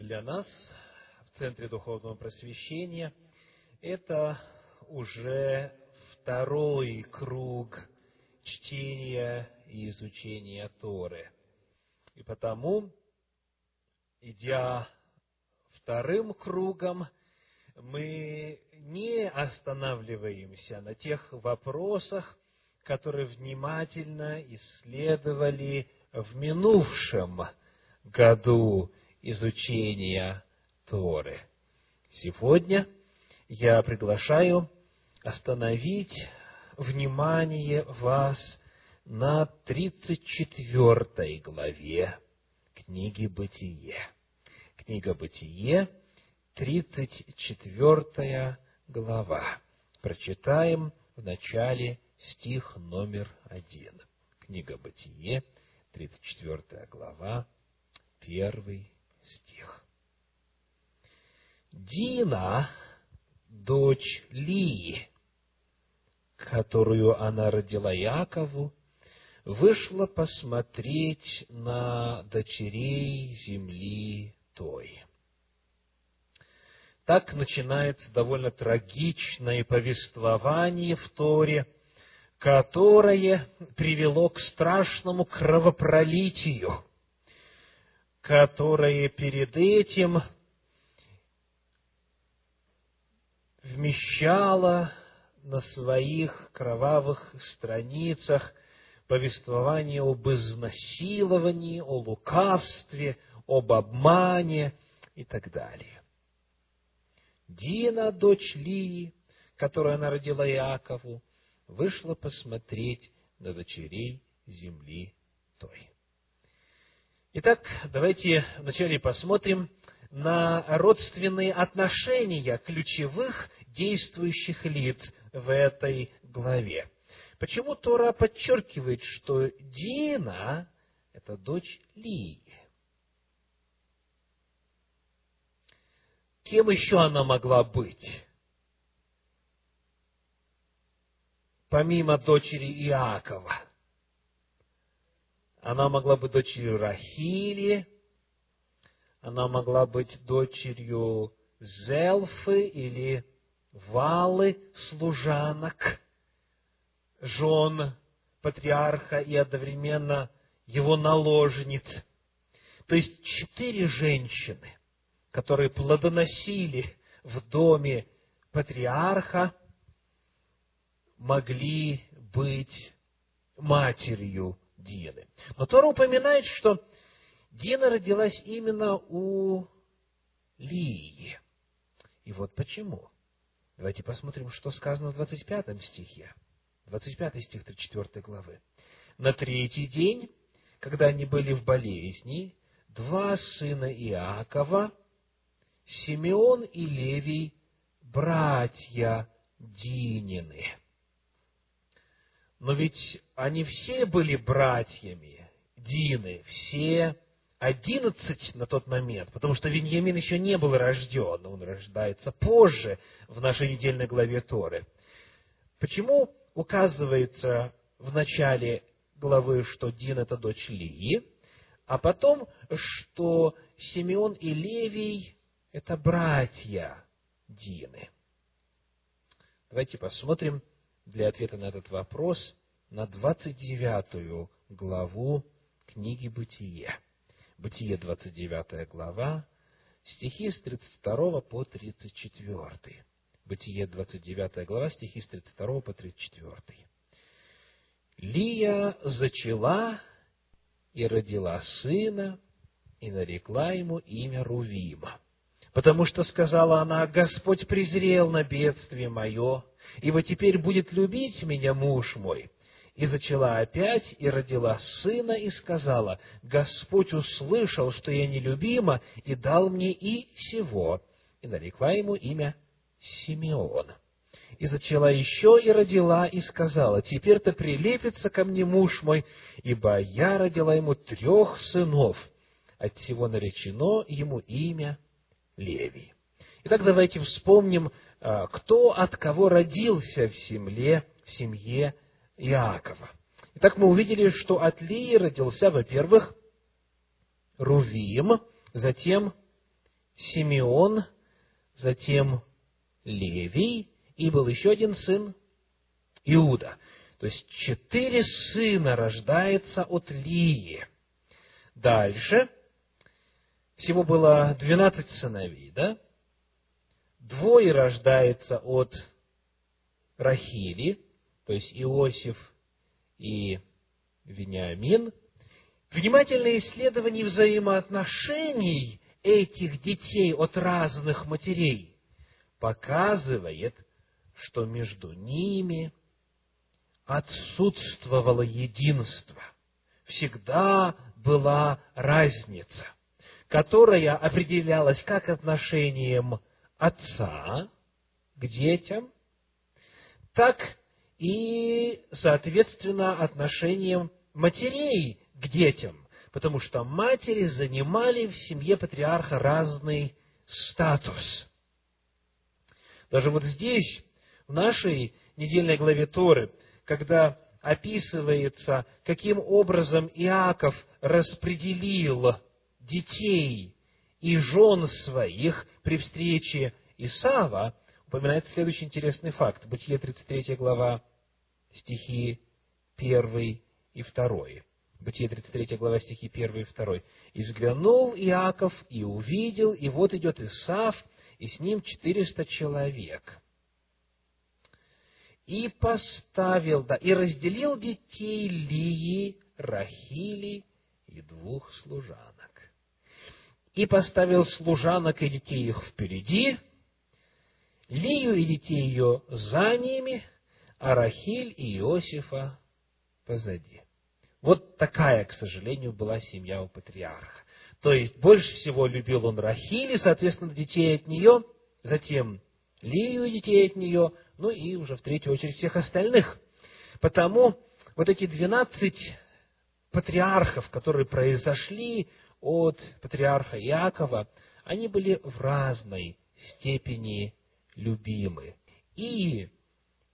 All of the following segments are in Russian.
для нас в Центре Духовного Просвещения это уже второй круг чтения и изучения Торы. И потому, идя вторым кругом, мы не останавливаемся на тех вопросах, которые внимательно исследовали в минувшем году изучения Торы. Сегодня я приглашаю остановить внимание вас на 34 главе книги «Бытие». Книга «Бытие», 34 глава. Прочитаем в начале стих номер один. Книга «Бытие», 34 глава, первый. Дина, дочь Лии, которую она родила Якову, вышла посмотреть на дочерей земли той. Так начинается довольно трагичное повествование в Торе, которое привело к страшному кровопролитию, которое перед этим вмещало на своих кровавых страницах повествование об изнасиловании, о лукавстве, об обмане и так далее. Дина, дочь Лии, которую она родила Иакову, вышла посмотреть на дочерей земли той. Итак, давайте вначале посмотрим на родственные отношения ключевых действующих лиц в этой главе. Почему Тора подчеркивает, что Дина – это дочь Лии? Кем еще она могла быть? Помимо дочери Иакова. Она могла быть дочерью Рахили, она могла быть дочерью Зелфы или Валы, служанок, жен патриарха и одновременно его наложниц. То есть четыре женщины, которые плодоносили в доме патриарха, могли быть матерью Дины. Но Тора упоминает, что Дина родилась именно у Лии. И вот почему. Давайте посмотрим, что сказано в 25 стихе. 25 стих 34 главы. На третий день, когда они были в болезни, два сына Иакова, Симеон и Левий, братья Динины. Но ведь они все были братьями Дины, все одиннадцать на тот момент, потому что Виньямин еще не был рожден, он рождается позже в нашей недельной главе Торы. Почему указывается в начале главы, что Дин – это дочь Лии, а потом, что Симеон и Левий – это братья Дины? Давайте посмотрим для ответа на этот вопрос на 29 главу книги «Бытие». Бытие, 29 глава, стихи с 32 по 34. Бытие, 29 глава, стихи с 32 по 34. Лия зачала и родила сына, и нарекла ему имя Рувима. Потому что, сказала она, Господь презрел на бедствие мое, ибо теперь будет любить меня муж мой, и зачала опять, и родила сына, и сказала, Господь услышал, что я нелюбима, и дал мне и сего, и нарекла ему имя Симеон. И зачала еще, и родила, и сказала, теперь-то прилепится ко мне муж мой, ибо я родила ему трех сынов, от всего наречено ему имя Левий. Итак, давайте вспомним, а, кто от кого родился в семье, в семье Иакова. Итак, мы увидели, что от Лии родился, во-первых, Рувим, затем Симеон, затем Левий, и был еще один сын Иуда. То есть четыре сына рождается от Лии. Дальше. Всего было двенадцать сыновей, да? Двое рождается от Рахили, то есть Иосиф и Вениамин. Внимательное исследование взаимоотношений этих детей от разных матерей показывает, что между ними отсутствовало единство. Всегда была разница, которая определялась как отношением отца к детям, так и, соответственно, отношением матерей к детям, потому что матери занимали в семье патриарха разный статус. Даже вот здесь, в нашей недельной главе Торы, когда описывается, каким образом Иаков распределил детей и жен своих при встрече Исава, упоминается следующий интересный факт. Бытие 33 глава, стихи 1 и 2. Бытие 33 глава, стихи 1 и 2. «И взглянул Иаков, и увидел, и вот идет Исав, и с ним четыреста человек и поставил, да, и разделил детей Лии, Рахили и двух служанок. И поставил служанок и детей их впереди, Лию и детей ее за ними, а Рахиль и Иосифа позади. Вот такая, к сожалению, была семья у патриарха. То есть, больше всего любил он Рахиль, и, соответственно, детей от нее, затем Лию детей от нее, ну и уже в третью очередь всех остальных. Потому вот эти двенадцать патриархов, которые произошли от патриарха Иакова, они были в разной степени любимы. И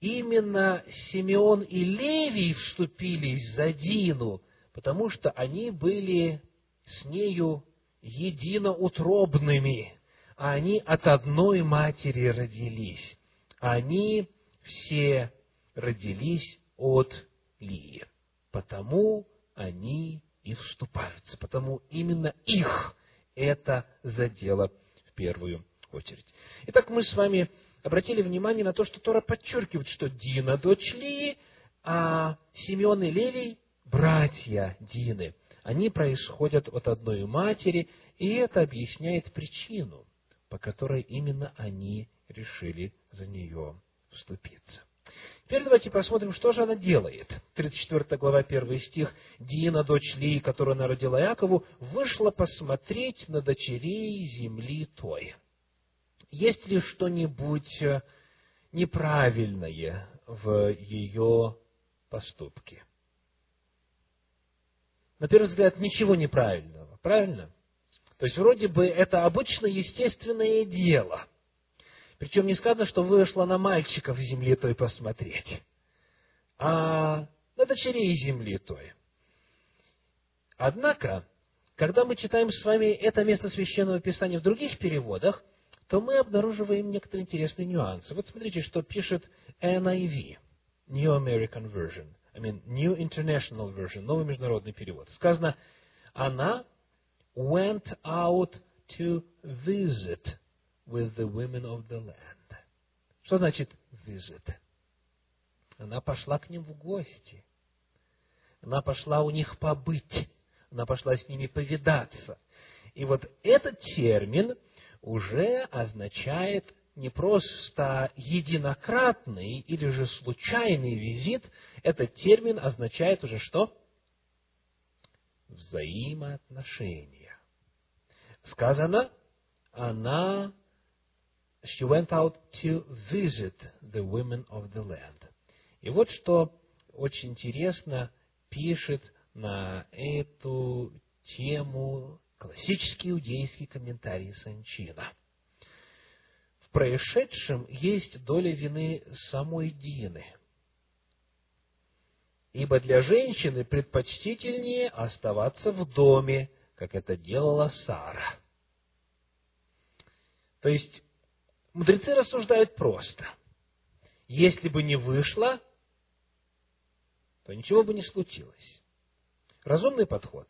именно Симеон и Левий вступились за Дину, потому что они были с нею единоутробными, а они от одной матери родились они все родились от Лии. Потому они и вступаются, потому именно их это задело в первую очередь. Итак, мы с вами обратили внимание на то, что Тора подчеркивает, что Дина – дочь Лии, а Симеон и Левий – братья Дины. Они происходят от одной матери, и это объясняет причину, по которой именно они решили за нее вступиться. Теперь давайте посмотрим, что же она делает. 34 глава, 1 стих. Дина, дочь Ли, которую она родила Якову, вышла посмотреть на дочерей земли той. Есть ли что-нибудь э, неправильное в ее поступке? На первый взгляд, ничего неправильного, правильно? То есть, вроде бы это обычно естественное дело – причем не сказано, что вышла на мальчиков земли той посмотреть, а на дочерей земли той. Однако, когда мы читаем с вами это место Священного Писания в других переводах, то мы обнаруживаем некоторые интересные нюансы. Вот смотрите, что пишет NIV, New American Version, I mean, New International Version, новый международный перевод. Сказано, она went out to visit with the women of the land. Что значит visit? Она пошла к ним в гости. Она пошла у них побыть. Она пошла с ними повидаться. И вот этот термин уже означает не просто единократный или же случайный визит, этот термин означает уже что? Взаимоотношения. Сказано, она she went out to visit the women of the land. И вот что очень интересно пишет на эту тему классический иудейский комментарий Санчина. В происшедшем есть доля вины самой Дины, ибо для женщины предпочтительнее оставаться в доме, как это делала Сара. То есть, мудрецы рассуждают просто. Если бы не вышло, то ничего бы не случилось. Разумный подход?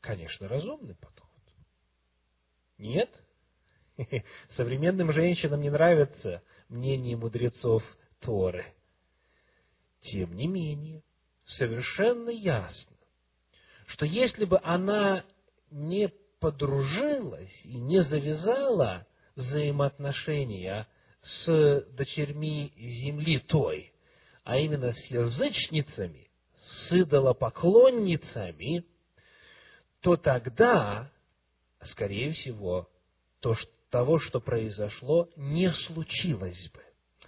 Конечно, разумный подход. Нет? Современным женщинам не нравится мнение мудрецов Торы. Тем не менее, совершенно ясно, что если бы она не подружилась и не завязала взаимоотношения с дочерьми земли той, а именно с язычницами, с идолопоклонницами, то тогда, скорее всего, то, того, что произошло, не случилось бы.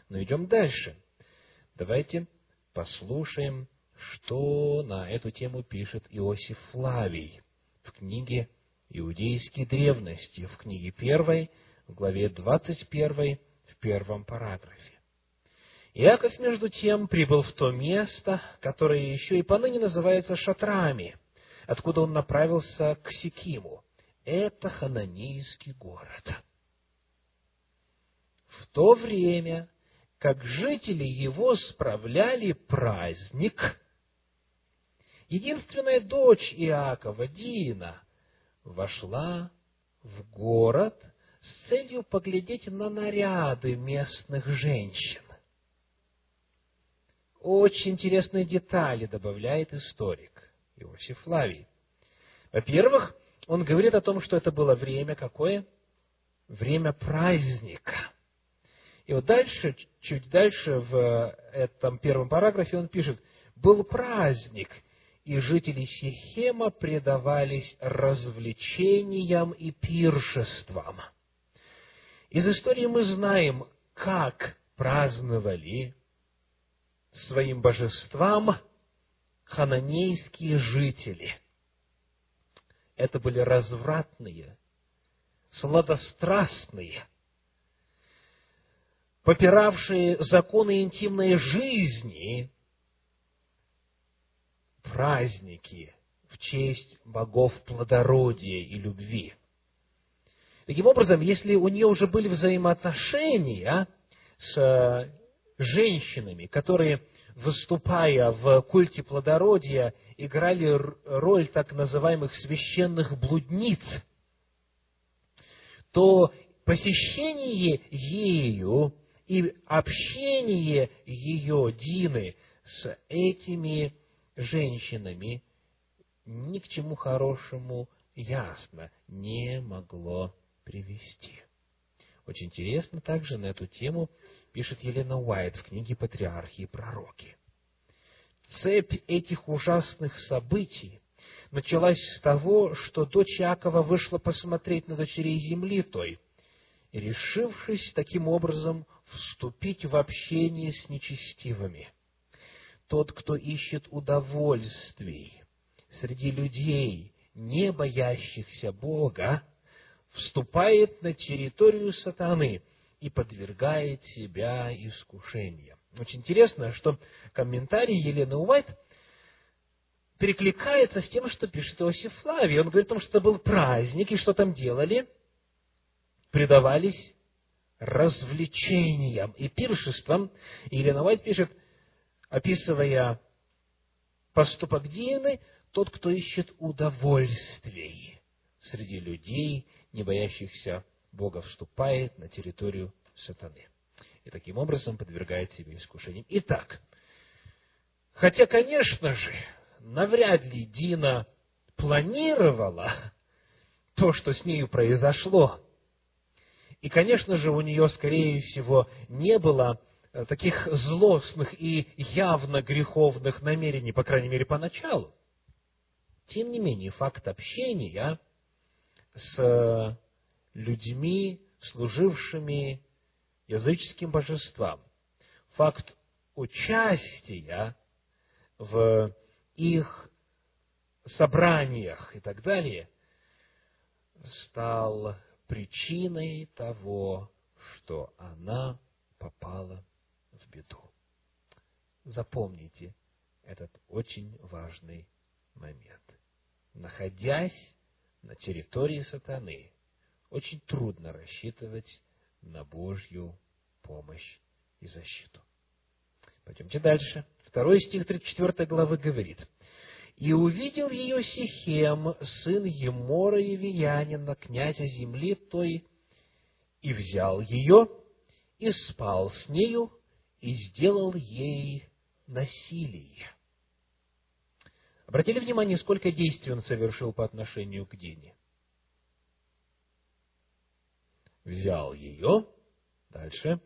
Но идем дальше. Давайте послушаем, что на эту тему пишет Иосиф Флавий в книге «Иудейские древности», в книге первой, в главе 21, в первом параграфе. Иаков, между тем, прибыл в то место, которое еще и поныне называется Шатрами, откуда он направился к Сикиму. Это хананейский город. В то время, как жители его справляли праздник, единственная дочь Иакова, Дина, вошла в город с целью поглядеть на наряды местных женщин. Очень интересные детали добавляет историк Иосиф Флавий. Во-первых, он говорит о том, что это было время какое? Время праздника. И вот дальше, чуть дальше в этом первом параграфе он пишет, был праздник, и жители Сихема предавались развлечениям и пиршествам. Из истории мы знаем, как праздновали своим божествам хананейские жители. Это были развратные, сладострастные, попиравшие законы интимной жизни, праздники в честь богов плодородия и любви. Таким образом, если у нее уже были взаимоотношения с женщинами, которые, выступая в культе плодородия, играли роль так называемых священных блудниц, то посещение ею и общение ее, Дины, с этими женщинами ни к чему хорошему ясно не могло привести. Очень интересно также на эту тему пишет Елена Уайт в книге «Патриархи и пророки». Цепь этих ужасных событий началась с того, что дочь Якова вышла посмотреть на дочерей земли той, решившись таким образом вступить в общение с нечестивыми. Тот, кто ищет удовольствий среди людей, не боящихся Бога, вступает на территорию сатаны и подвергает себя искушениям. Очень интересно, что комментарий Елены Уайт перекликается с тем, что пишет Иосиф Флавий. Он говорит о том, что это был праздник, и что там делали? Предавались развлечениям и пиршествам. И Елена Уайт пишет, описывая поступок Дианы, тот, кто ищет удовольствий среди людей, не боящихся Бога, вступает на территорию сатаны. И таким образом подвергает себе искушениям. Итак, хотя, конечно же, навряд ли Дина планировала то, что с нею произошло. И, конечно же, у нее, скорее всего, не было э, таких злостных и явно греховных намерений, по крайней мере, поначалу. Тем не менее, факт общения с людьми, служившими языческим божествам, факт участия в их собраниях и так далее, стал причиной того, что она попала в беду. Запомните этот очень важный момент. Находясь на территории сатаны, очень трудно рассчитывать на Божью помощь и защиту. Пойдемте дальше. Второй стих 34 главы говорит. «И увидел ее Сихем, сын Емора Евиянина, князя земли той, и взял ее, и спал с нею, и сделал ей насилие». Обратили внимание, сколько действий он совершил по отношению к Дине? Взял ее, дальше,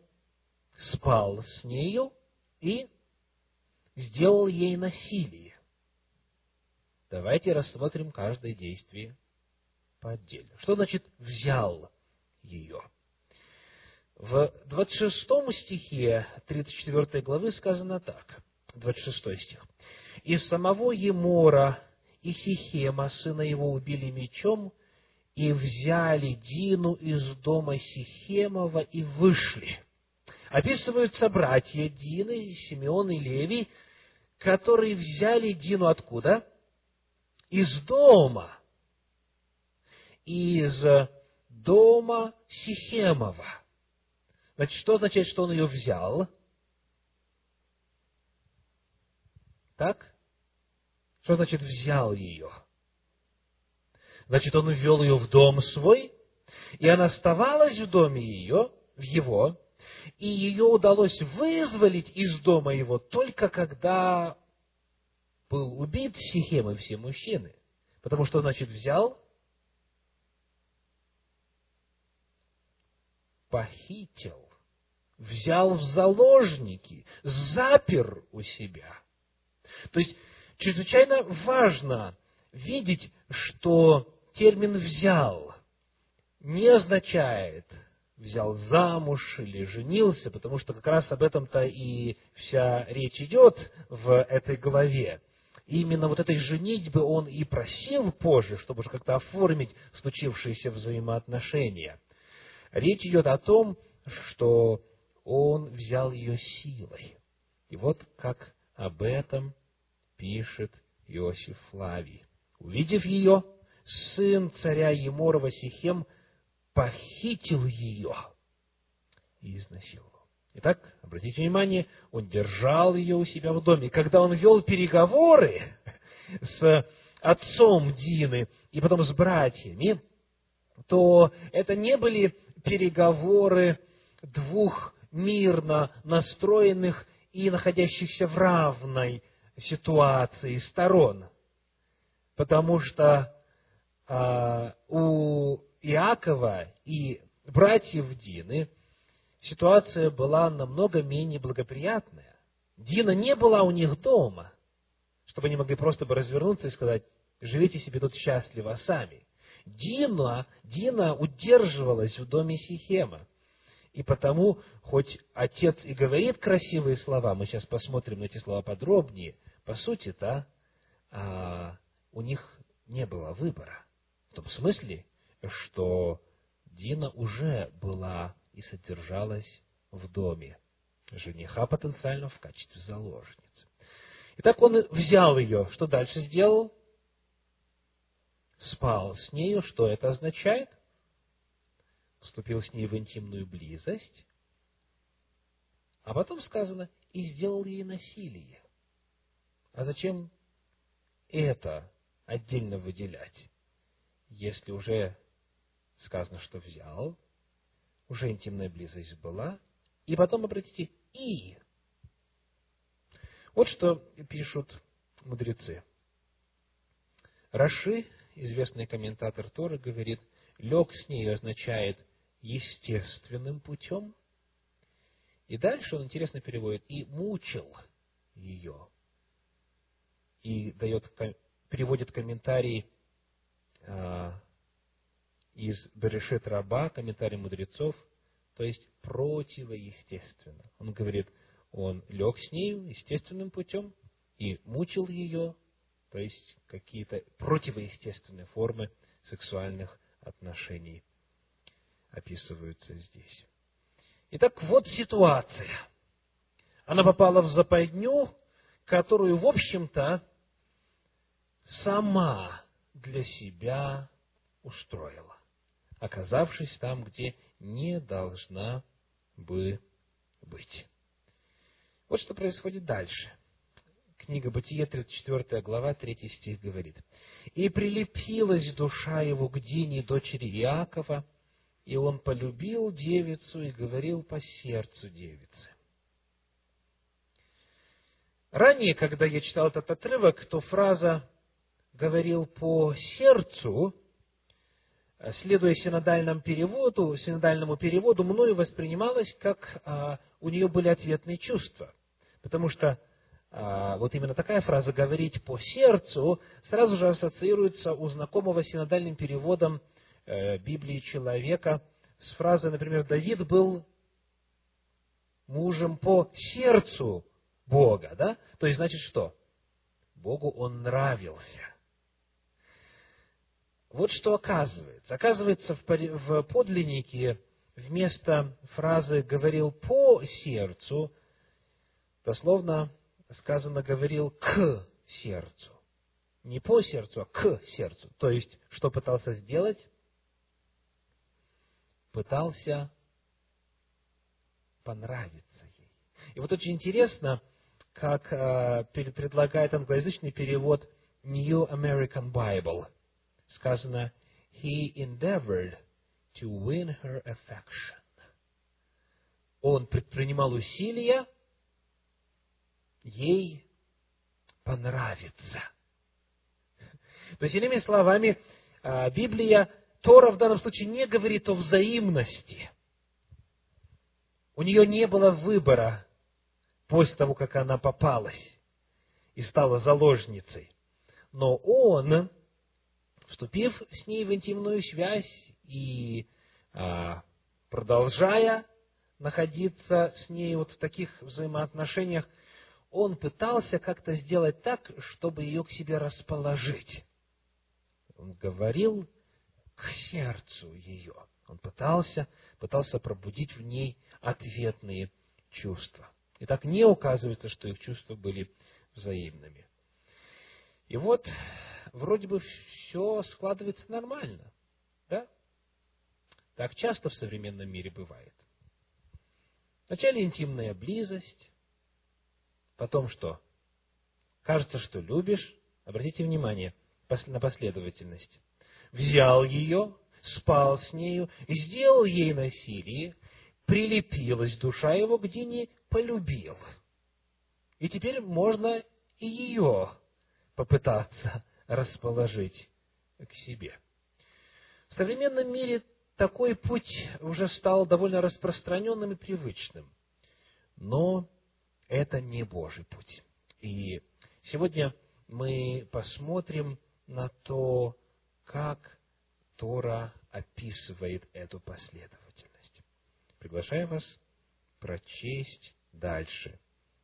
спал с нею и сделал ей насилие. Давайте рассмотрим каждое действие по отдельно. Что значит «взял ее»? В 26 стихе 34 главы сказано так, 26 стих. «И самого Емора и Сихема, сына его, убили мечом, и взяли Дину из дома Сихемова и вышли». Описываются братья Дины, Симеон и Левий, которые взяли Дину откуда? Из дома. Из дома Сихемова. Значит, что означает, что он ее взял? Так? Что значит взял ее? Значит, он ввел ее в дом свой, и она оставалась в доме ее, в его, и ее удалось вызволить из дома его только когда был убит Сихем и все мужчины. Потому что, значит, взял, похитил, взял в заложники, запер у себя. То есть, чрезвычайно важно видеть, что термин «взял» не означает взял замуж или женился, потому что как раз об этом-то и вся речь идет в этой главе. И именно вот этой женитьбы он и просил позже, чтобы уже как-то оформить случившиеся взаимоотношения. Речь идет о том, что он взял ее силой. И вот как об этом пишет Иосиф Флавий. Увидев ее, сын царя Еморова Сихем похитил ее и изнасиловал. Итак, обратите внимание, он держал ее у себя в доме. Когда он вел переговоры с отцом Дины и потом с братьями, то это не были переговоры двух мирно настроенных и находящихся в равной ситуации сторон. Потому что у Иакова и братьев Дины ситуация была намного менее благоприятная. Дина не была у них дома, чтобы они могли просто бы развернуться и сказать, живите себе тут счастливо сами. Дина, Дина удерживалась в доме Сихема. И потому, хоть отец и говорит красивые слова, мы сейчас посмотрим на эти слова подробнее, по сути-то а, у них не было выбора. Том смысле, что Дина уже была и содержалась в доме жениха потенциально в качестве заложницы. Итак, он взял ее. Что дальше сделал? Спал с нею. Что это означает? Вступил с ней в интимную близость. А потом сказано, и сделал ей насилие. А зачем это отдельно выделять, если уже сказано, что взял, уже интимная близость была, и потом, обратите, и. Вот что пишут мудрецы. Раши, известный комментатор Торы, говорит, лег с ней означает естественным путем. И дальше он интересно переводит, и мучил ее. И дает, переводит комментарий из Берешет Раба, комментарий мудрецов, то есть противоестественно. Он говорит, он лег с нею естественным путем и мучил ее, то есть какие-то противоестественные формы сексуальных отношений описываются здесь. Итак, вот ситуация. Она попала в западню, которую, в общем-то, сама для себя устроила. оказавшись там, где не должна бы быть. Вот что происходит дальше. Книга Бытие, 34 глава, 3 стих говорит. «И прилепилась душа его к Дине, дочери Иакова, и он полюбил девицу и говорил по сердцу девицы». Ранее, когда я читал этот отрывок, то фраза «говорил по сердцу», следуя синодальному переводу, синодальному переводу, мною воспринималась, как а, у нее были ответные чувства. Потому что а, вот именно такая фраза «говорить по сердцу» сразу же ассоциируется у знакомого синодальным переводом э, Библии человека с фразой, например, «Давид был мужем по сердцу Бога», да? То есть, значит, что? Богу он нравился. Вот что оказывается. Оказывается, в подлиннике вместо фразы «говорил по сердцу», дословно сказано «говорил к сердцу». Не по сердцу, а к сердцу. То есть, что пытался сделать? Пытался понравиться ей. И вот очень интересно, как э, предлагает англоязычный перевод New American Bible. Сказано, he endeavored to win her affection. Он предпринимал усилия ей понравиться. То есть, иными словами, э, Библия, Тора в данном случае не говорит о взаимности. У нее не было выбора после того, как она попалась и стала заложницей. Но он, вступив с ней в интимную связь и а, продолжая находиться с ней вот в таких взаимоотношениях, он пытался как-то сделать так, чтобы ее к себе расположить. Он говорил к сердцу ее. Он пытался, пытался пробудить в ней ответные чувства. И так не указывается, что их чувства были взаимными. И вот, вроде бы все складывается нормально. Да? Так часто в современном мире бывает. Вначале интимная близость, потом что? Кажется, что любишь. Обратите внимание на последовательность. Взял ее, спал с нею, сделал ей насилие, прилепилась душа его к Дине, полюбил. И теперь можно и ее попытаться расположить к себе. В современном мире такой путь уже стал довольно распространенным и привычным. Но это не Божий путь. И сегодня мы посмотрим на то, как Тора описывает эту последовательность. Приглашаю вас прочесть дальше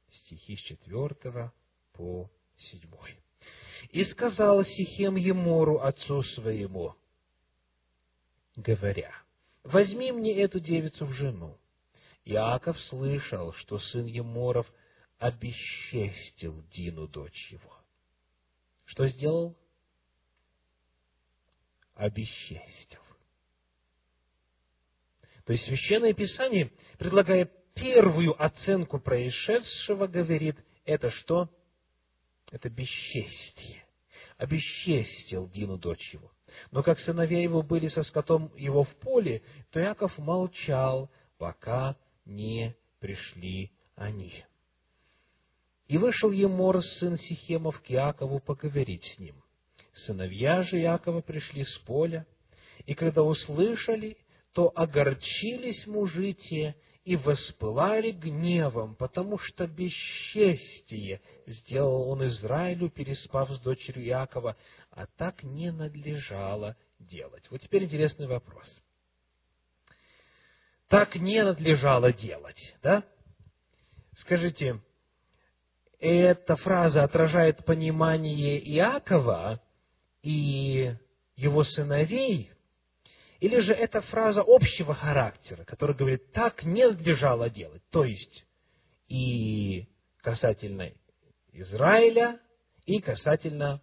стихи с 4 по 7. «И сказал Сихем Емору, отцу своему, говоря, возьми мне эту девицу в жену. Иаков слышал, что сын Еморов обесчестил Дину, дочь его. Что сделал? Обесчестил. То есть Священное Писание, предлагая первую оценку происшедшего, говорит, это что? Это бесчестие. Обесчестил Дину, дочь его. Но как сыновья его были со скотом его в поле, то Яков молчал, пока не пришли они. И вышел Емор, сын Сихемов, к Иакову поговорить с ним. Сыновья же Иакова пришли с поля, и когда услышали, то огорчились мужи те и воспылали гневом, потому что бесчестие сделал он Израилю, переспав с дочерью Иакова, а так не надлежало делать. Вот теперь интересный вопрос. Так не надлежало делать, да? Скажите, эта фраза отражает понимание Иакова и его сыновей или же это фраза общего характера, которая говорит, так не надлежало делать. То есть и касательно Израиля, и касательно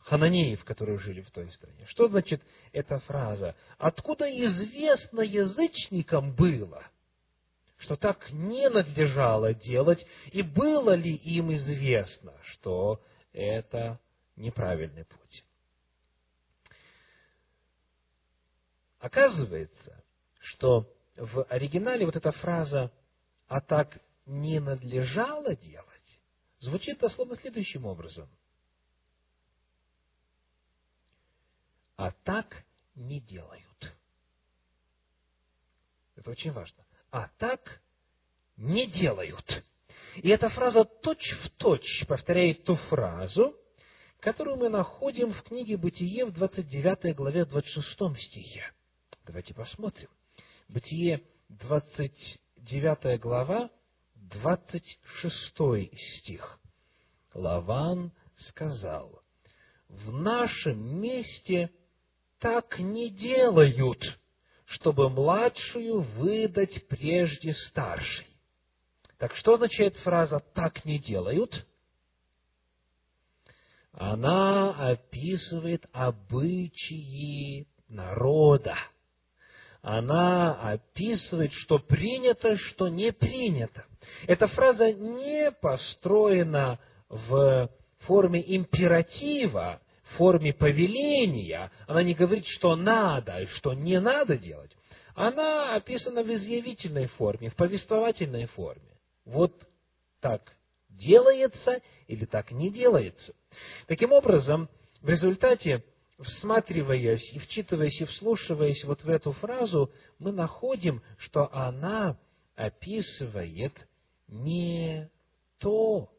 хананеев, которые жили в той стране. Что значит эта фраза? Откуда известно язычникам было, что так не надлежало делать, и было ли им известно, что это неправильный путь? Оказывается, что в оригинале вот эта фраза «а так не надлежало делать» звучит дословно следующим образом. А так не делают. Это очень важно. А так не делают. И эта фраза точь-в-точь точь повторяет ту фразу, которую мы находим в книге «Бытие» в 29 главе, 26 стихе. Давайте посмотрим. Бытие, 29 глава, 26 стих. Лаван сказал, в нашем месте так не делают, чтобы младшую выдать прежде старшей. Так что означает фраза «так не делают»? Она описывает обычаи народа – она описывает, что принято, что не принято. Эта фраза не построена в форме императива, в форме повеления. Она не говорит, что надо и что не надо делать. Она описана в изъявительной форме, в повествовательной форме. Вот так делается или так не делается. Таким образом, в результате всматриваясь и вчитываясь и вслушиваясь вот в эту фразу, мы находим, что она описывает не то,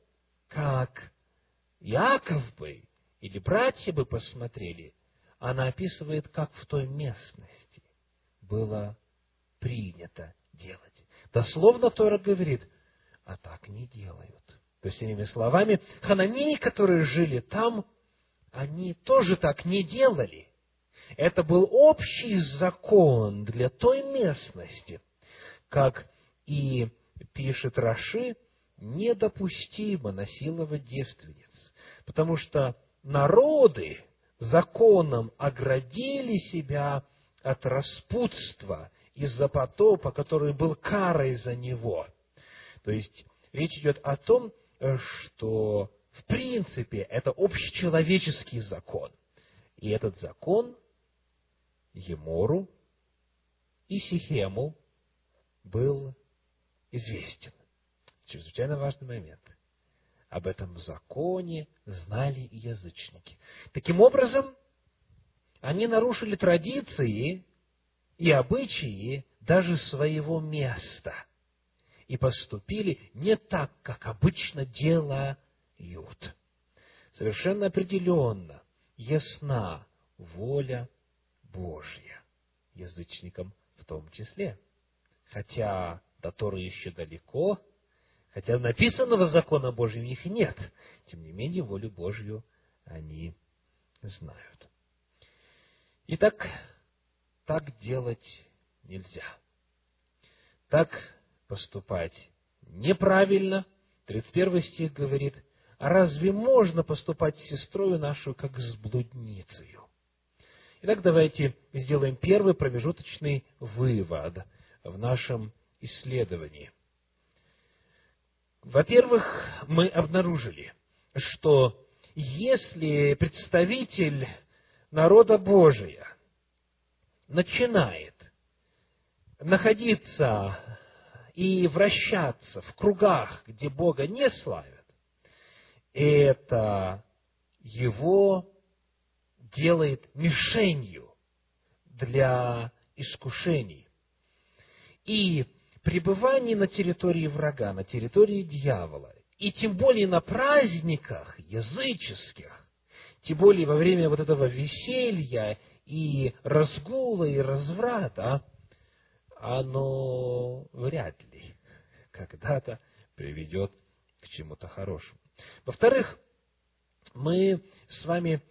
как Яков бы или братья бы посмотрели, она описывает, как в той местности было принято делать. Дословно Тора говорит, а так не делают. То есть, иными словами, хананеи, которые жили там, они тоже так не делали. Это был общий закон для той местности, как и пишет Раши, недопустимо насиловать девственниц, потому что народы законом оградили себя от распутства из-за потопа, который был карой за него. То есть речь идет о том, что в принципе, это общечеловеческий закон. И этот закон Емору и Сихему был известен. Чрезвычайно важный момент. Об этом законе знали и язычники. Таким образом, они нарушили традиции и обычаи даже своего места и поступили не так, как обычно делают Юд. Совершенно определенно ясна воля Божья, язычникам в том числе. Хотя до Торы еще далеко, хотя написанного закона Божьего у них нет, тем не менее волю Божью они знают. Итак, так делать нельзя. Так поступать неправильно. 31 стих говорит, разве можно поступать с сестрою нашу, как с блудницею? Итак, давайте сделаем первый промежуточный вывод в нашем исследовании. Во-первых, мы обнаружили, что если представитель народа Божия начинает находиться и вращаться в кругах, где Бога не славят, это его делает мишенью для искушений. И пребывание на территории врага, на территории дьявола, и тем более на праздниках языческих, тем более во время вот этого веселья и разгула и разврата, оно вряд ли когда-то приведет к чему-то хорошему. Во-вторых, мы с вами,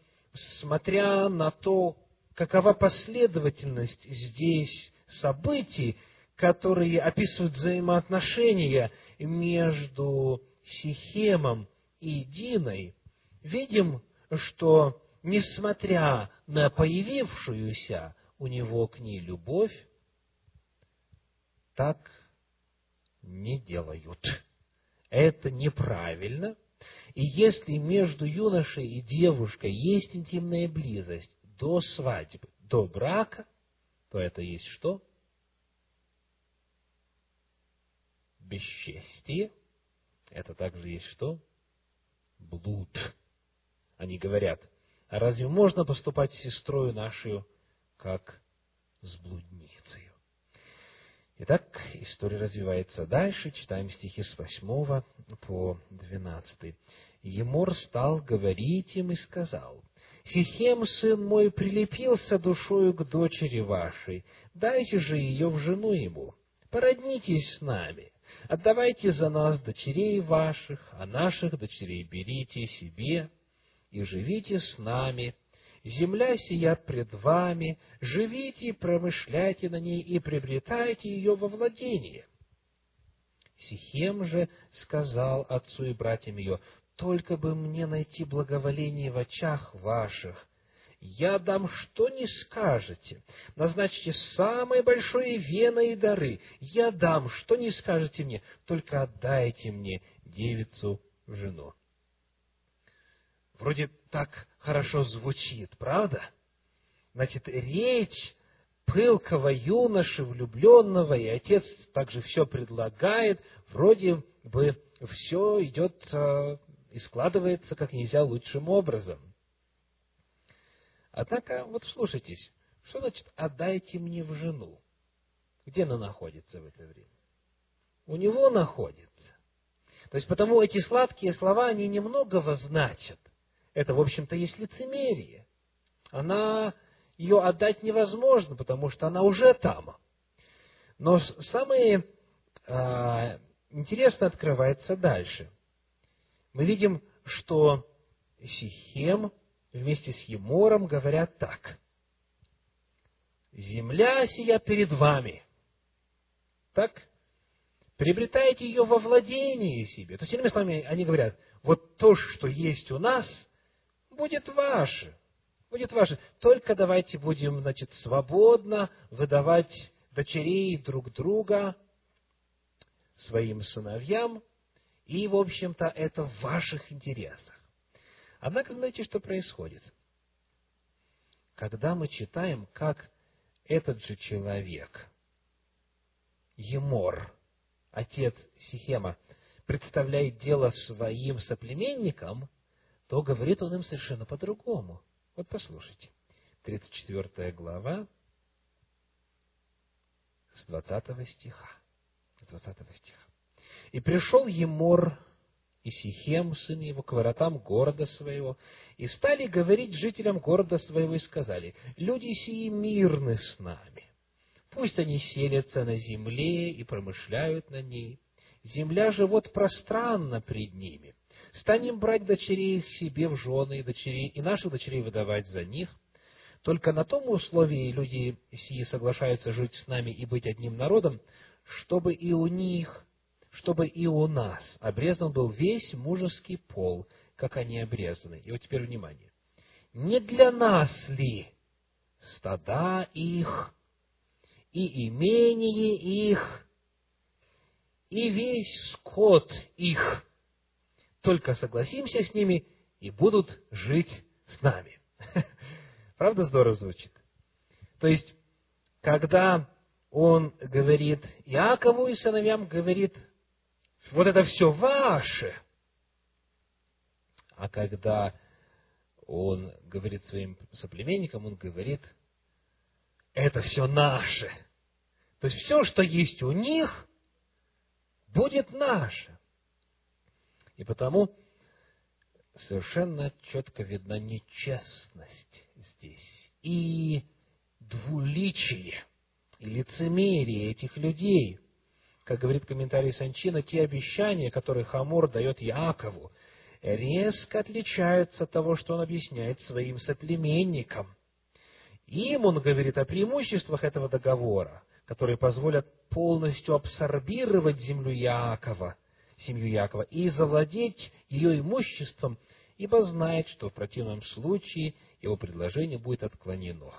смотря на то, какова последовательность здесь событий, которые описывают взаимоотношения между Сихемом и Диной, видим, что несмотря на появившуюся у него к ней любовь, так не делают. Это неправильно. И если между юношей и девушкой есть интимная близость до свадьбы, до брака, то это есть что? Бесчестие. Это также есть что? Блуд. Они говорят, а разве можно поступать с сестрой нашей, как с блудницей? Итак, история развивается дальше. Читаем стихи с 8 по 12. Емор стал говорить им и сказал, «Сихем, сын мой, прилепился душою к дочери вашей, дайте же ее в жену ему, породнитесь с нами, отдавайте за нас дочерей ваших, а наших дочерей берите себе, и живите с нами, земля сия пред вами, живите и промышляйте на ней, и приобретайте ее во владение». Сихем же сказал отцу и братьям ее, «Только бы мне найти благоволение в очах ваших, я дам, что не скажете. Назначьте самое большое вено и дары. Я дам, что не скажете мне, только отдайте мне девицу в жену». Вроде так хорошо звучит, правда? Значит, речь пылкого юноши, влюбленного, и отец также все предлагает, вроде бы все идет э, и складывается как нельзя лучшим образом. Однако, вот слушайтесь, что значит «отдайте мне в жену»? Где она находится в это время? У него находится. То есть, потому эти сладкие слова, они немногого значат – это, в общем-то, есть лицемерие. Она, ее отдать невозможно, потому что она уже там. Но самое а, интересное открывается дальше. Мы видим, что Сихем вместе с Емором говорят так. «Земля сия перед вами». Так? Приобретаете ее во владении себе. То есть, иными словами, они говорят, вот то, что есть у нас – будет ваше. Будет ваше. Только давайте будем, значит, свободно выдавать дочерей друг друга своим сыновьям, и, в общем-то, это в ваших интересах. Однако, знаете, что происходит? Когда мы читаем, как этот же человек, Емор, отец Сихема, представляет дело своим соплеменникам, то говорит он им совершенно по-другому. Вот послушайте. 34 глава с 20 стиха. С 20 стиха. «И пришел Емор и Сихем, сын его, к воротам города своего, и стали говорить жителям города своего, и сказали, «Люди сии мирны с нами, пусть они селятся на земле и промышляют на ней. Земля же вот пространна пред ними, станем брать дочерей их себе в жены, дочерей, и наших дочерей выдавать за них. Только на том условии люди сии соглашаются жить с нами и быть одним народом, чтобы и у них, чтобы и у нас обрезан был весь мужеский пол, как они обрезаны. И вот теперь внимание. Не для нас ли стада их, и имение их, и весь скот их, только согласимся с ними и будут жить с нами. Правда здорово звучит? То есть, когда он говорит Иакову и сыновьям, говорит, вот это все ваше. А когда он говорит своим соплеменникам, он говорит, это все наше. То есть все, что есть у них, будет наше. И потому совершенно четко видна нечестность здесь и двуличие, и лицемерие этих людей. Как говорит комментарий Санчина, те обещания, которые Хамор дает Якову, резко отличаются от того, что он объясняет своим соплеменникам. Им он говорит о преимуществах этого договора, которые позволят полностью абсорбировать землю Якова – семью Якова, и завладеть ее имуществом, ибо знает, что в противном случае его предложение будет отклонено.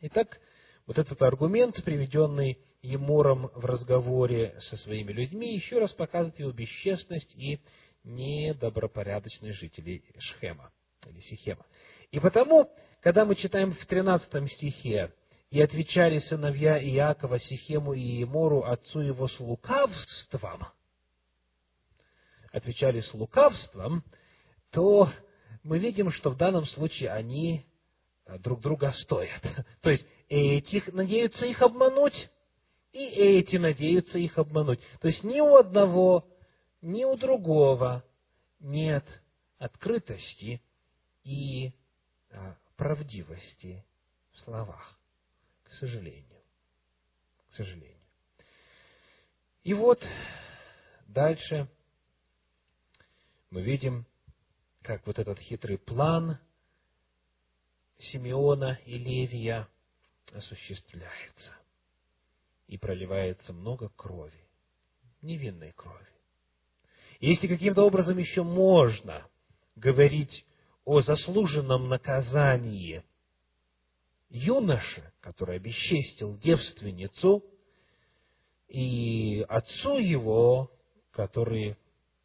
Итак, вот этот аргумент, приведенный Емуром в разговоре со своими людьми, еще раз показывает его бесчестность и недобропорядочность жителей Шхема или Сихема. И потому, когда мы читаем в 13 стихе, «И отвечали сыновья Иакова Сихему и Емору, отцу его, с лукавством», отвечали с лукавством, то мы видим, что в данном случае они э, друг друга стоят. То есть эти надеются их обмануть, и эти надеются их обмануть. То есть ни у одного, ни у другого нет открытости и а, правдивости в словах, к сожалению. К сожалению. И вот дальше мы видим, как вот этот хитрый план Симеона и Левия осуществляется. И проливается много крови, невинной крови. Если каким-то образом еще можно говорить о заслуженном наказании юноше, который обесчестил девственницу, и отцу его, который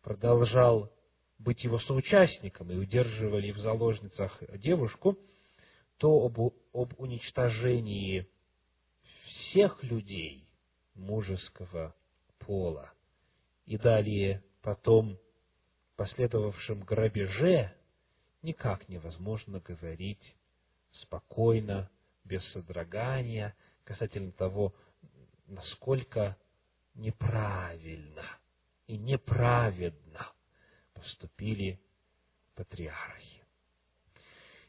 продолжал быть его соучастником и удерживали в заложницах девушку, то об, об уничтожении всех людей мужеского пола и далее потом последовавшем грабеже никак невозможно говорить спокойно, без содрогания, касательно того, насколько неправильно и неправедно поступили патриархи.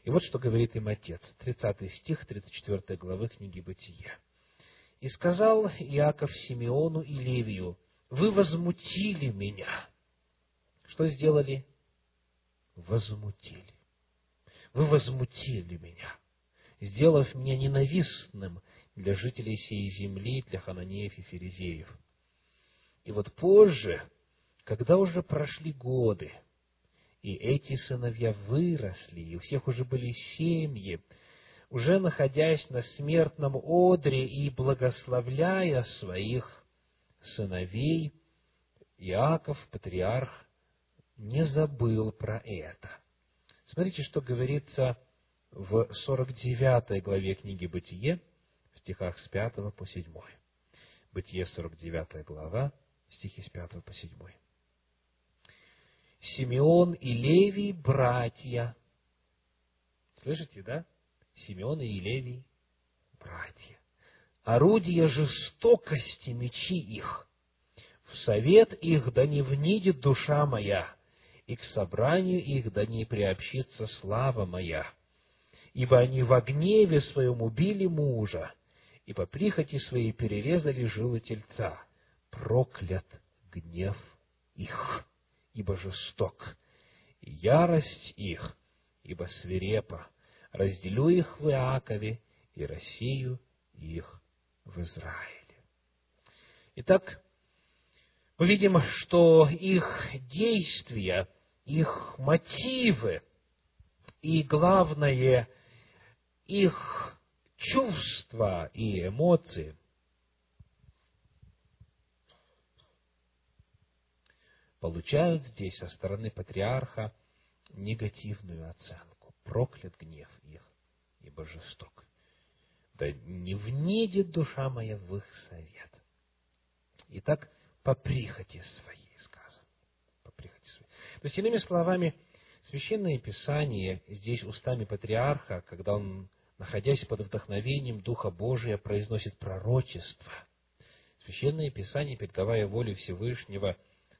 И вот что говорит им отец, 30 стих 34 главы книги Бытия. «И сказал Иаков Симеону и Левию, вы возмутили меня». Что сделали? Возмутили. Вы возмутили меня, сделав меня ненавистным для жителей сей земли, для хананеев и ферезеев. И вот позже, когда уже прошли годы, и эти сыновья выросли, и у всех уже были семьи, уже находясь на смертном одре и благословляя своих сыновей, Иаков, патриарх, не забыл про это. Смотрите, что говорится в 49 главе книги «Бытие», в стихах с 5 по 7. Бытие, 49 глава, стихи с 5 по 7. Симеон и Левий – братья. Слышите, да? Симеон и Левий – братья. Орудие жестокости мечи их. В совет их да не внидит душа моя, и к собранию их да не приобщится слава моя. Ибо они во гневе своем убили мужа, и по прихоти своей перерезали жилы тельца. Проклят гнев их ибо жесток, ярость их, ибо свирепа. Разделю их в Иакове и рассею их в Израиле. Итак, мы видим, что их действия, их мотивы и, главное, их чувства и эмоции получают здесь со стороны патриарха негативную оценку. Проклят гнев их, ибо жесток. Да не внедет душа моя в их совет. Итак, по прихоти своей сказано. По прихоти своей. То есть, иными словами, Священное Писание здесь устами патриарха, когда он, находясь под вдохновением Духа Божия, произносит пророчество. Священное Писание, передавая волю Всевышнего,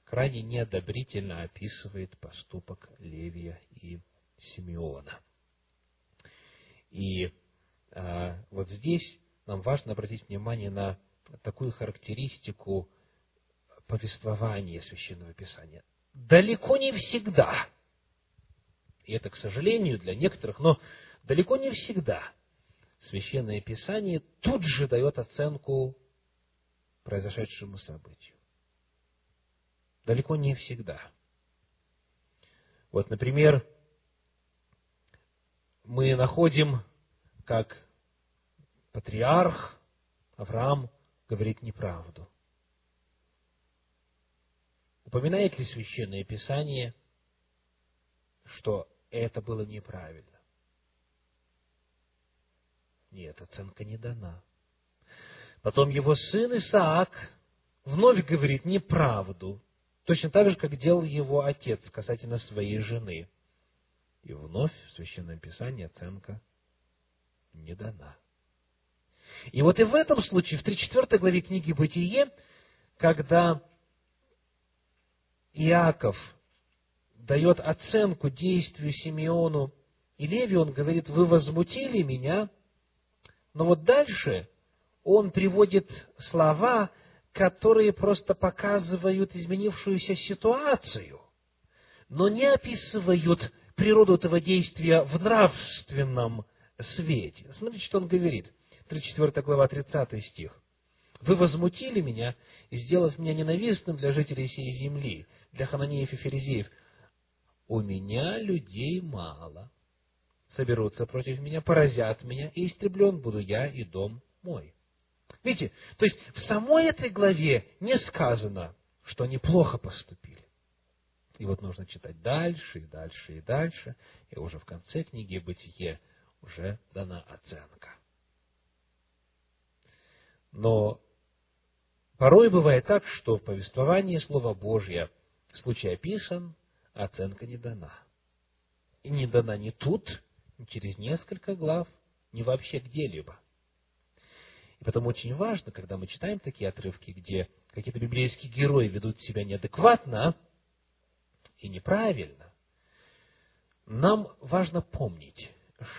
крайне неодобрительно описывает поступок Левия и Симеона. И а, вот здесь нам важно обратить внимание на такую характеристику повествования Священного Писания. Далеко не всегда, и это, к сожалению, для некоторых, но далеко не всегда Священное Писание тут же дает оценку произошедшему событию. Далеко не всегда. Вот, например, мы находим, как патриарх Авраам говорит неправду. Упоминает ли Священное Писание, что это было неправильно? Нет, оценка не дана. Потом его сын Исаак вновь говорит неправду, точно так же, как делал его отец касательно своей жены. И вновь в Священном Писании оценка не дана. И вот и в этом случае, в 34 главе книги «Бытие», когда Иаков дает оценку действию Симеону и Леви, он говорит, вы возмутили меня, но вот дальше он приводит слова, которые просто показывают изменившуюся ситуацию, но не описывают природу этого действия в нравственном свете. Смотрите, что он говорит. 34 глава, 30 стих. «Вы возмутили меня, сделав меня ненавистным для жителей сей земли, для хананеев и ферезеев. У меня людей мало. Соберутся против меня, поразят меня, и истреблен буду я и дом мой». Видите, то есть в самой этой главе не сказано, что они плохо поступили. И вот нужно читать дальше, и дальше, и дальше, и уже в конце книги «Бытие» уже дана оценка. Но порой бывает так, что в повествовании Слова Божье случай описан, а оценка не дана. И не дана ни тут, ни через несколько глав, ни вообще где-либо. И потому очень важно, когда мы читаем такие отрывки, где какие-то библейские герои ведут себя неадекватно и неправильно, нам важно помнить,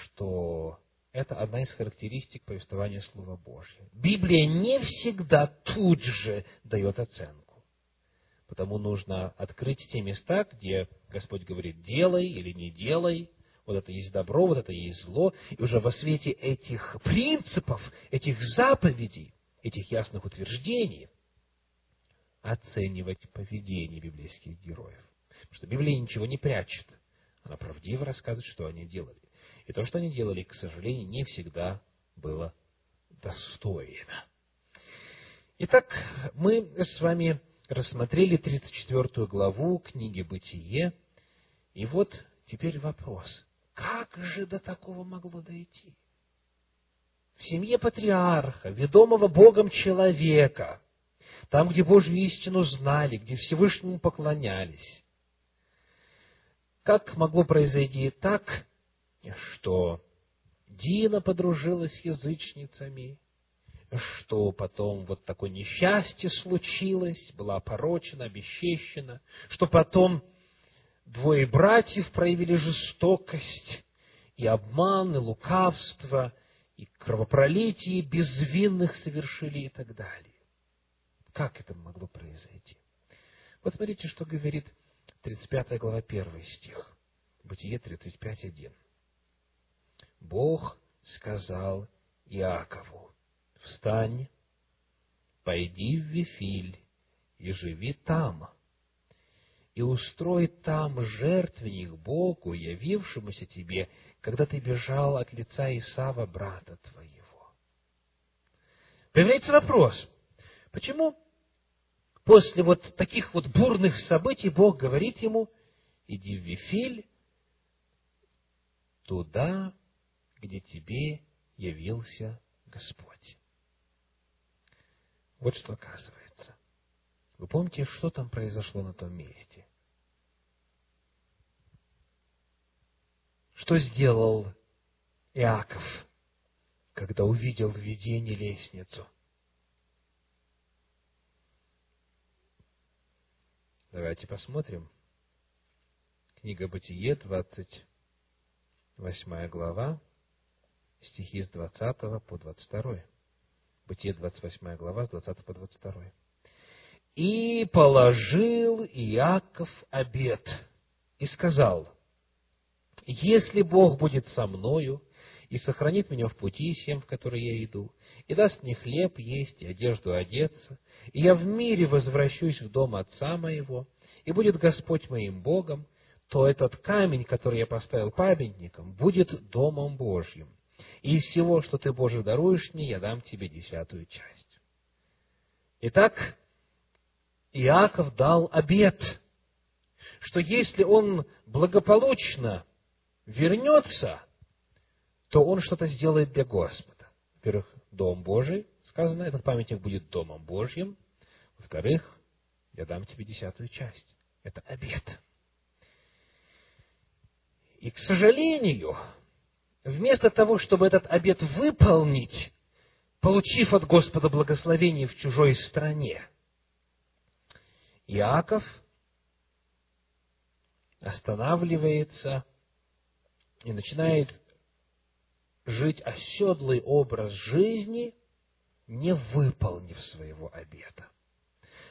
что это одна из характеристик повествования Слова Божьего. Библия не всегда тут же дает оценку. Потому нужно открыть те места, где Господь говорит «делай» или «не делай», вот это есть добро, вот это есть зло, и уже во свете этих принципов, этих заповедей, этих ясных утверждений оценивать поведение библейских героев. Потому что Библия ничего не прячет. Она правдиво рассказывает, что они делали. И то, что они делали, к сожалению, не всегда было достойно. Итак, мы с вами рассмотрели 34 главу книги «Бытие». И вот теперь вопрос. Как же до такого могло дойти? В семье патриарха, ведомого Богом человека, там, где Божью истину знали, где Всевышнему поклонялись. Как могло произойти так, что Дина подружилась с язычницами, что потом вот такое несчастье случилось, была опорочена, обесчещена, что потом двое братьев проявили жестокость и обман, и лукавство, и кровопролитие безвинных совершили и так далее. Как это могло произойти? Вот смотрите, что говорит 35 глава, 1 стих. Бытие 35.1. Бог сказал Иакову, встань, пойди в Вифиль и живи там, и устрой там жертвенник Богу, явившемуся тебе, когда ты бежал от лица Исава, брата твоего. Появляется вопрос, почему после вот таких вот бурных событий Бог говорит ему, иди в Вифиль, туда, где тебе явился Господь. Вот что оказывается. Вы помните, что там произошло на том месте? Что сделал Иаков, когда увидел в видении лестницу? Давайте посмотрим. Книга Бытие, 28 глава, стихи с 20 по 22. Бытие 28 глава, с 20 по 22. «И положил Иаков обед, и сказал, если Бог будет со мною, и сохранит меня в пути всем, в который я иду, и даст мне хлеб есть и одежду одеться, и я в мире возвращусь в дом отца моего, и будет Господь моим Богом, то этот камень, который я поставил памятником, будет Домом Божьим. И из всего, что ты, Боже, даруешь мне, я дам тебе десятую часть. Итак, Иаков дал обет, что если он благополучно вернется, то он что-то сделает для Господа. Во-первых, Дом Божий, сказано, этот памятник будет Домом Божьим. Во-вторых, я дам тебе десятую часть. Это обет. И, к сожалению, вместо того, чтобы этот обет выполнить, получив от Господа благословение в чужой стране, Иаков останавливается и начинает жить оседлый образ жизни, не выполнив своего обета.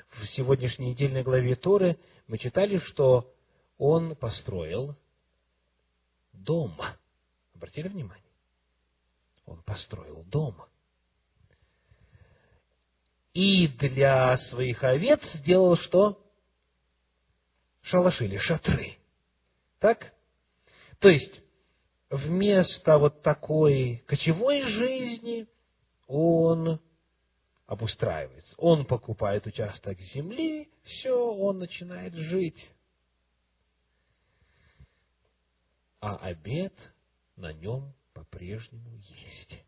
В сегодняшней недельной главе Торы мы читали, что он построил дом. Обратили внимание? Он построил дом. И для своих овец сделал что? Шалаши или шатры. Так? То есть, вместо вот такой кочевой жизни он обустраивается. Он покупает участок земли, все, он начинает жить. А обед на нем по-прежнему есть.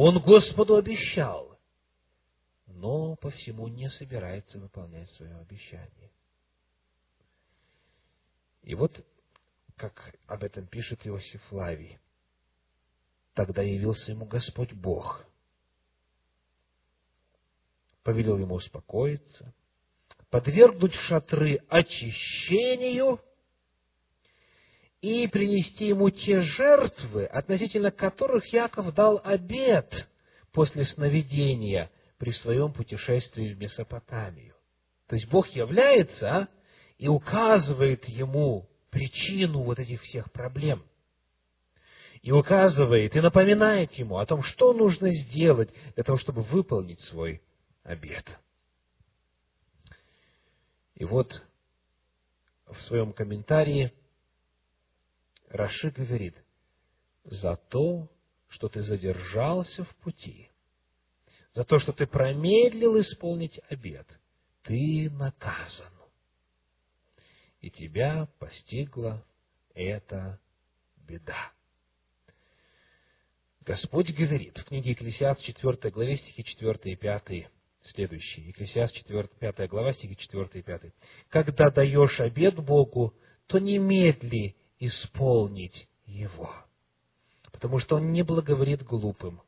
Он Господу обещал, но по всему не собирается выполнять свое обещание. И вот, как об этом пишет Иосиф Лавий, тогда явился ему Господь Бог, повелел ему успокоиться, подвергнуть шатры очищению и принести ему те жертвы, относительно которых Яков дал обет после сновидения при своем путешествии в Месопотамию. То есть Бог является а, и указывает ему причину вот этих всех проблем. И указывает, и напоминает ему о том, что нужно сделать для того, чтобы выполнить свой обет. И вот в своем комментарии Раши говорит, за то, что ты задержался в пути, за то, что ты промедлил исполнить обет, ты наказан. И тебя постигла эта беда. Господь говорит в книге Екклесиаст 4 главе стихи 4 и 5 следующие. Екклесиаст 4, 5 глава стихи 4 и 5. «Когда даешь обед Богу, то немедли исполнить его. Потому что он не благоволит глупым,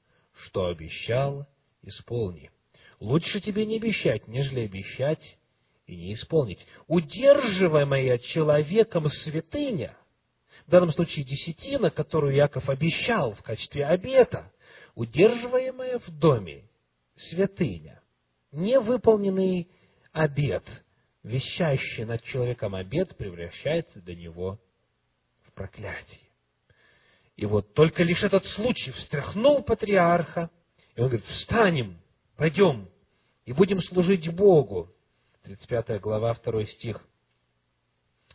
что обещал, исполни. Лучше тебе не обещать, нежели обещать и не исполнить. Удерживаемая человеком святыня, в данном случае десятина, которую Яков обещал в качестве обета, удерживаемая в доме святыня, невыполненный обет, вещающий над человеком обет, превращается для него проклятие. И вот только лишь этот случай встряхнул патриарха, и он говорит, встанем, пойдем, и будем служить Богу. 35 глава, 2 стих.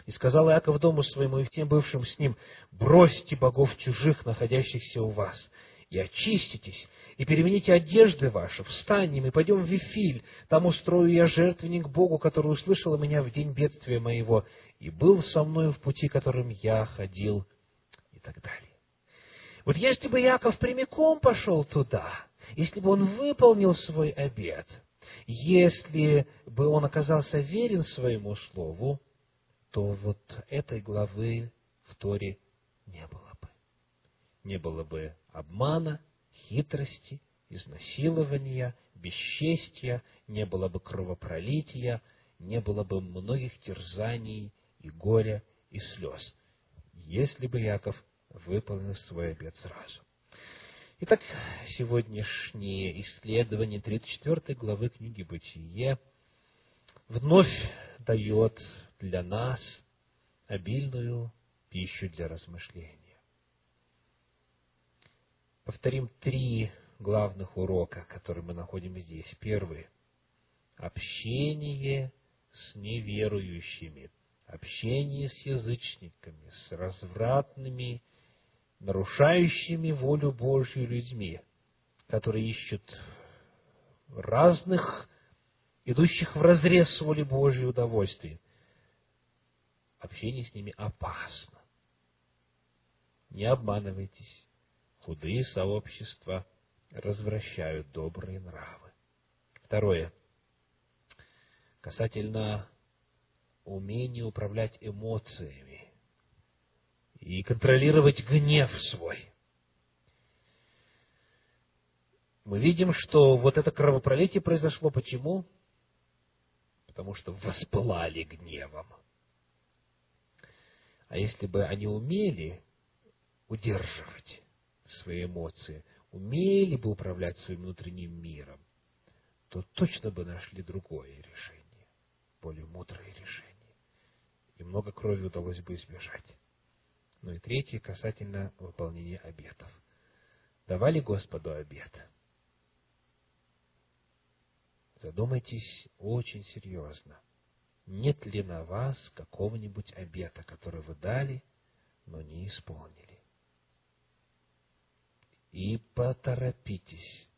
И сказал Иаков дому своему и всем бывшим с ним, бросьте богов чужих, находящихся у вас, и очиститесь, и перемените одежды ваши, встанем и пойдем в Вифиль, там устрою я жертвенник Богу, который услышал меня в день бедствия моего, и был со мной в пути, которым я ходил, и так далее. Вот если бы Яков прямиком пошел туда, если бы он выполнил свой обет, если бы он оказался верен своему слову, то вот этой главы в Торе не было бы. Не было бы обмана, хитрости, изнасилования, бесчестия, не было бы кровопролития, не было бы многих терзаний и горя, и слез, если бы Яков выполнил свой обет сразу. Итак, сегодняшнее исследование 34 главы книги «Бытие» вновь дает для нас обильную пищу для размышления. Повторим три главных урока, которые мы находим здесь. Первый – общение с неверующими. Общение с язычниками, с развратными, нарушающими волю Божью людьми, которые ищут разных, идущих в разрез с волей Божьей удовольствий, общение с ними опасно. Не обманывайтесь. Худые сообщества развращают добрые нравы. Второе. Касательно умения управлять эмоциями и контролировать гнев свой. Мы видим, что вот это кровопролитие произошло. Почему? Потому что воспылали гневом. А если бы они умели удерживать свои эмоции, умели бы управлять своим внутренним миром, то точно бы нашли другое решение, более мудрое решение. И много крови удалось бы избежать. Ну и третье, касательно выполнения обетов. Давали Господу обет. Задумайтесь очень серьезно. Нет ли на вас какого-нибудь обета, который вы дали, но не исполнили? И поторопитесь,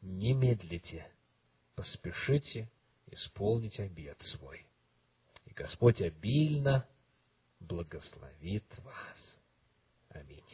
не медлите, поспешите исполнить обет свой. Господь обильно благословит вас. Аминь.